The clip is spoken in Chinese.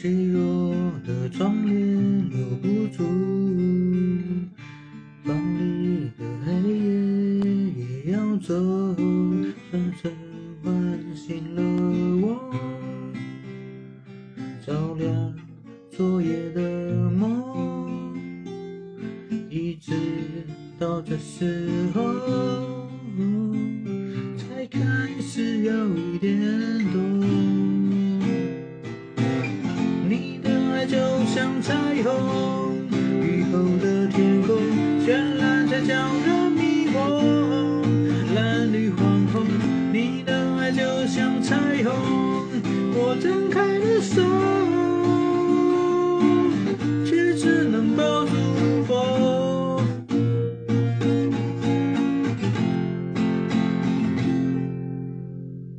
脆弱的窗帘留不住，房里的黑夜也要走，深深唤醒了我，照亮昨夜的梦，一直到这时候就像彩虹，雨后的天空绚烂才叫人迷蒙。蓝绿黄红，你的爱就像彩虹，我张开了手。